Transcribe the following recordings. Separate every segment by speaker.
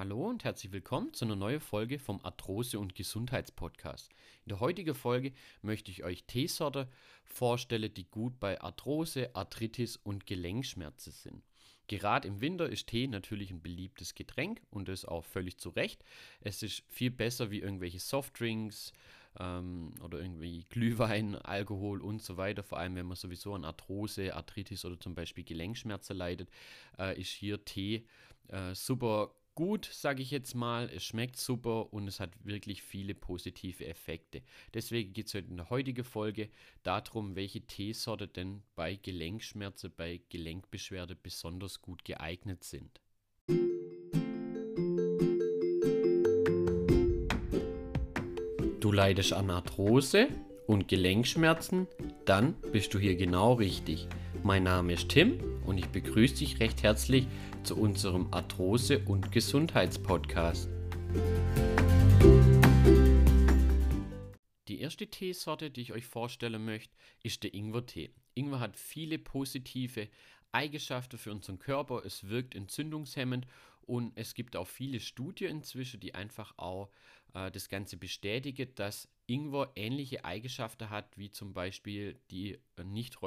Speaker 1: Hallo und herzlich willkommen zu einer neuen Folge vom Arthrose- und Gesundheitspodcast. In der heutigen Folge möchte ich euch Teesorte vorstellen, die gut bei Arthrose, Arthritis und Gelenkschmerzen sind. Gerade im Winter ist Tee natürlich ein beliebtes Getränk und das auch völlig zu Recht. Es ist viel besser wie irgendwelche Softdrinks ähm, oder irgendwie Glühwein, Alkohol und so weiter. Vor allem, wenn man sowieso an Arthrose, Arthritis oder zum Beispiel Gelenkschmerzen leidet, äh, ist hier Tee äh, super gut, sage ich jetzt mal. Es schmeckt super und es hat wirklich viele positive Effekte. Deswegen geht es heute in der heutigen Folge darum, welche Teesorte denn bei Gelenkschmerzen, bei Gelenkbeschwerde besonders gut geeignet sind. Du leidest an Arthrose und Gelenkschmerzen? Dann bist du hier genau richtig. Mein Name ist Tim und ich begrüße dich recht herzlich zu unserem Arthrose- und Gesundheitspodcast. Die erste Teesorte, die ich euch vorstellen möchte, ist der Ingwertee. Ingwer hat viele positive Eigenschaften für unseren Körper. Es wirkt entzündungshemmend und es gibt auch viele Studien inzwischen, die einfach auch äh, das Ganze bestätigen, dass Ingwer ähnliche Eigenschaften hat wie zum Beispiel die äh, nicht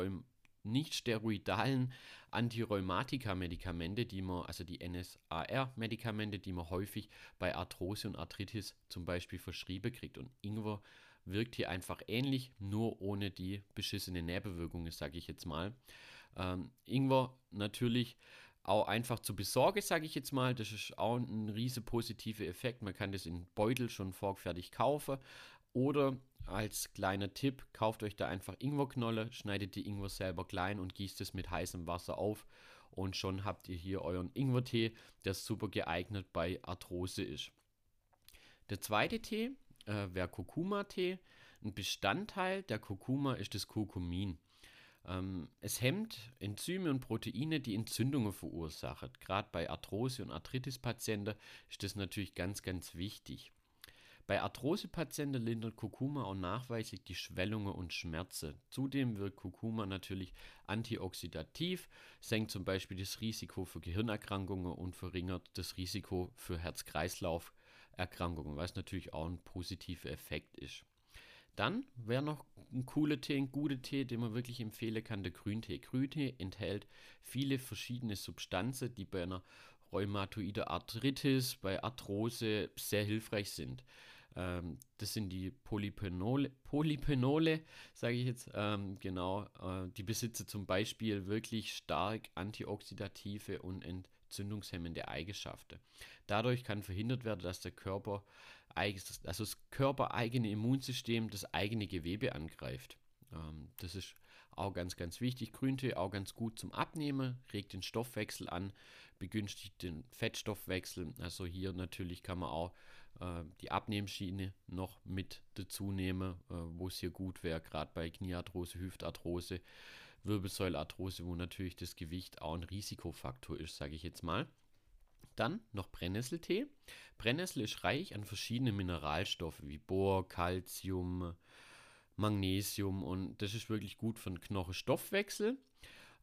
Speaker 1: nicht steroidalen Antirheumatika-Medikamente, die man, also die NSAR-Medikamente, die man häufig bei Arthrose und Arthritis zum Beispiel verschrieben kriegt. Und Ingwer wirkt hier einfach ähnlich, nur ohne die beschissene Nebenwirkungen, sage ich jetzt mal. Ähm, Ingwer natürlich auch einfach zu besorgen, sage ich jetzt mal. Das ist auch ein riesen positiver Effekt. Man kann das in Beutel schon vorfertig kaufen. Oder als kleiner Tipp, kauft euch da einfach Ingwerknolle, schneidet die Ingwer selber klein und gießt es mit heißem Wasser auf. Und schon habt ihr hier euren Ingwertee, der super geeignet bei Arthrose ist. Der zweite Tee äh, wäre Kurkuma-Tee. Ein Bestandteil der Kurkuma ist das Kurkumin. Ähm, es hemmt Enzyme und Proteine, die Entzündungen verursachen. Gerade bei Arthrose- und Arthritis-Patienten ist das natürlich ganz, ganz wichtig. Bei Arthrosepatienten lindert Kurkuma auch nachweislich die Schwellungen und Schmerzen. Zudem wirkt Kurkuma natürlich antioxidativ, senkt zum Beispiel das Risiko für Gehirnerkrankungen und verringert das Risiko für Herz-Kreislauf-Erkrankungen, was natürlich auch ein positiver Effekt ist. Dann wäre noch ein cooler Tee, ein guter Tee, den man wirklich empfehlen kann, der Grüntee. Grüntee enthält viele verschiedene Substanzen, die bei einer rheumatoide Arthritis, bei Arthrose sehr hilfreich sind. Ähm, das sind die Polypenole, Polypenole sage ich jetzt, ähm, genau. Äh, die besitzen zum Beispiel wirklich stark antioxidative und entzündungshemmende Eigenschaften. Dadurch kann verhindert werden, dass der Körper, also das körpereigene Immunsystem das eigene Gewebe angreift. Ähm, das ist auch ganz, ganz wichtig. Grüntee auch ganz gut zum Abnehmen, regt den Stoffwechsel an, begünstigt den Fettstoffwechsel. Also hier natürlich kann man auch äh, die Abnehmschiene noch mit dazu nehmen, äh, wo es hier gut wäre, gerade bei Kniearthrose, Hüftarthrose, Wirbelsäularthrose, wo natürlich das Gewicht auch ein Risikofaktor ist, sage ich jetzt mal. Dann noch Brennnesseltee. Brennnessel ist reich an verschiedenen Mineralstoffen wie Bohr, Calcium, Magnesium und das ist wirklich gut für den Knochenstoffwechsel.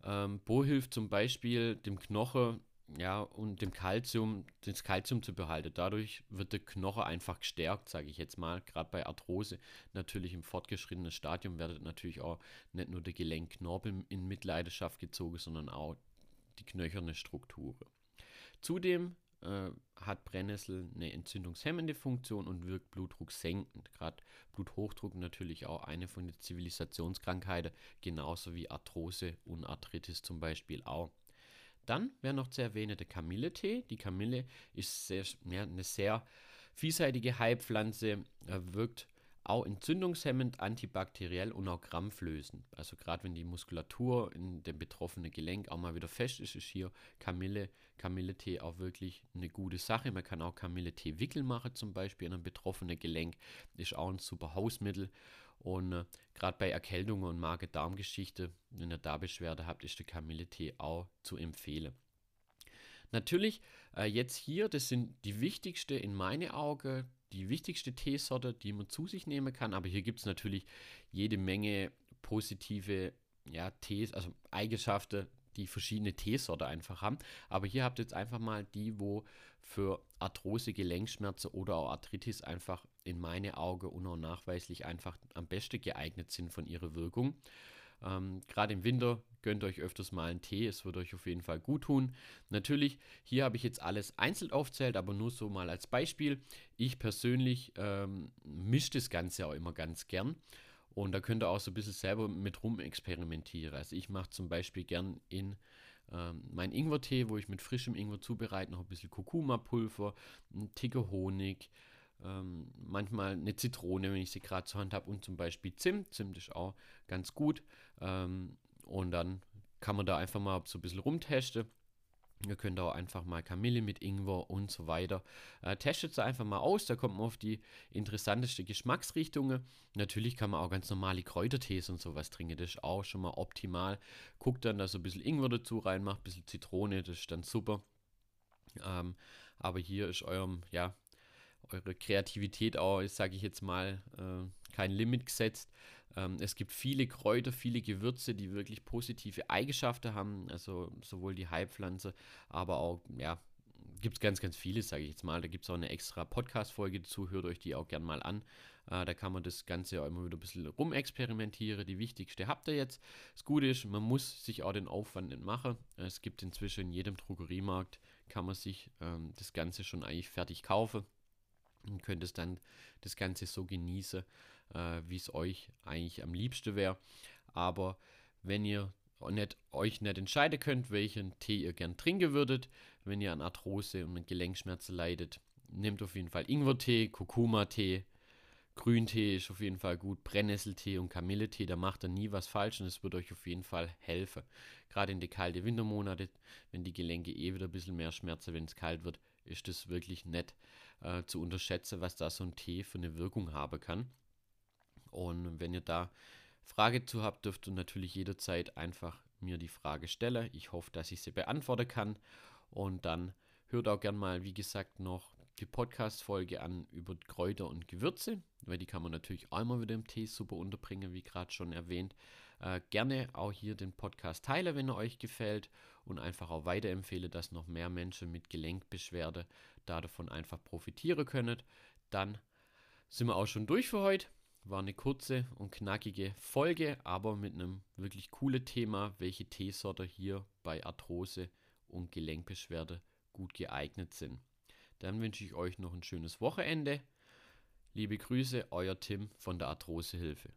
Speaker 1: Ähm, Bohr hilft zum Beispiel dem Knochen ja, und dem Kalzium, das Kalzium zu behalten. Dadurch wird der Knochen einfach gestärkt, sage ich jetzt mal. Gerade bei Arthrose, natürlich im fortgeschrittenen Stadium, wird natürlich auch nicht nur der Gelenkknorpel in Mitleidenschaft gezogen, sondern auch die knöcherne Struktur. Zudem äh, hat Brennnessel eine entzündungshemmende Funktion und wirkt Blutdruck senkend. Gerade Bluthochdruck natürlich auch eine von den Zivilisationskrankheiten, genauso wie Arthrose und Arthritis zum Beispiel auch. Dann wäre noch zu erwähnen der Kamilletee. Die Kamille ist sehr, ja, eine sehr vielseitige Heilpflanze, wirkt auch entzündungshemmend, antibakteriell und auch krampflösend. Also gerade wenn die Muskulatur in dem betroffenen Gelenk auch mal wieder fest ist, ist hier Kamille, Kamilletee auch wirklich eine gute Sache. Man kann auch Kamilletee Wickel machen, zum Beispiel in einem betroffenen Gelenk. Ist auch ein super Hausmittel. Und äh, gerade bei Erkältungen und Magen-Darm-Geschichte, wenn ihr da Beschwerde habt, ist der Kamilletee auch zu empfehlen. Natürlich, äh, jetzt hier, das sind die wichtigste in meinen Augen, die wichtigste Teesorte, die man zu sich nehmen kann. Aber hier gibt es natürlich jede Menge positive ja, Tees, also Eigenschaften, die verschiedene Teesorte einfach haben. Aber hier habt ihr jetzt einfach mal die, wo für Arthrose, Gelenkschmerzen oder auch Arthritis einfach in meine Augen nachweislich einfach am besten geeignet sind von ihrer Wirkung. Ähm, Gerade im Winter gönnt euch öfters mal einen Tee, es wird euch auf jeden Fall gut tun. Natürlich, hier habe ich jetzt alles einzeln aufzählt, aber nur so mal als Beispiel. Ich persönlich ähm, mische das Ganze auch immer ganz gern. Und da könnt ihr auch so ein bisschen selber mit rum experimentieren. Also ich mache zum Beispiel gern in ähm, meinen Ingwertee, wo ich mit frischem Ingwer zubereite, noch ein bisschen Kurkuma-Pulver, ein Ticke Honig, ähm, manchmal eine Zitrone, wenn ich sie gerade zur Hand habe und zum Beispiel Zimt. Zimt ist auch ganz gut. Ähm, und dann kann man da einfach mal so ein bisschen rumtesten. Ihr könnt auch einfach mal Kamille mit Ingwer und so weiter. Äh, testet es einfach mal aus, da kommt man auf die interessanteste Geschmacksrichtungen. Natürlich kann man auch ganz normale Kräutertees und sowas trinken, das ist auch schon mal optimal. Guckt dann, dass ihr ein bisschen Ingwer dazu reinmacht, ein bisschen Zitrone, das ist dann super. Ähm, aber hier ist eurem, ja, eure Kreativität auch, sage ich jetzt mal, äh, kein Limit gesetzt. Ähm, es gibt viele Kräuter, viele Gewürze, die wirklich positive Eigenschaften haben, also sowohl die Heilpflanze, aber auch, ja, gibt es ganz, ganz viele, sage ich jetzt mal. Da gibt es auch eine extra Podcast-Folge dazu, hört euch die auch gern mal an. Äh, da kann man das Ganze auch immer wieder ein bisschen rumexperimentieren. Die wichtigste habt ihr jetzt. Das Gute ist, man muss sich auch den Aufwand nicht machen. Es gibt inzwischen in jedem Drogeriemarkt, kann man sich ähm, das Ganze schon eigentlich fertig kaufen und könnt es dann das Ganze so genießen, äh, wie es euch eigentlich am liebsten wäre. Aber wenn ihr nicht, euch nicht entscheiden könnt, welchen Tee ihr gern trinken würdet, wenn ihr an Arthrose und Gelenkschmerzen leidet, nehmt auf jeden Fall Ingwertee, Kurkuma-Tee, Grüntee ist auf jeden Fall gut, Brennnesseltee und Kamilletee, da macht ihr nie was falsch und es wird euch auf jeden Fall helfen. Gerade in den kalten Wintermonaten, wenn die Gelenke eh wieder ein bisschen mehr schmerzen, wenn es kalt wird, ist das wirklich nett äh, zu unterschätzen, was da so ein Tee für eine Wirkung haben kann. Und wenn ihr da Frage zu habt, dürft ihr natürlich jederzeit einfach mir die Frage stellen. Ich hoffe, dass ich sie beantworten kann. Und dann hört auch gern mal, wie gesagt, noch die Podcast-Folge an über Kräuter und Gewürze, weil die kann man natürlich auch immer wieder im Tee super unterbringen, wie gerade schon erwähnt. Äh, gerne auch hier den Podcast teilen, wenn er euch gefällt und einfach auch weiterempfehle, dass noch mehr Menschen mit Gelenkbeschwerde da davon einfach profitieren können. Dann sind wir auch schon durch für heute. War eine kurze und knackige Folge, aber mit einem wirklich coolen Thema, welche Teesorte hier bei Arthrose und Gelenkbeschwerde gut geeignet sind. Dann wünsche ich euch noch ein schönes Wochenende. Liebe Grüße, euer Tim von der Arthrosehilfe.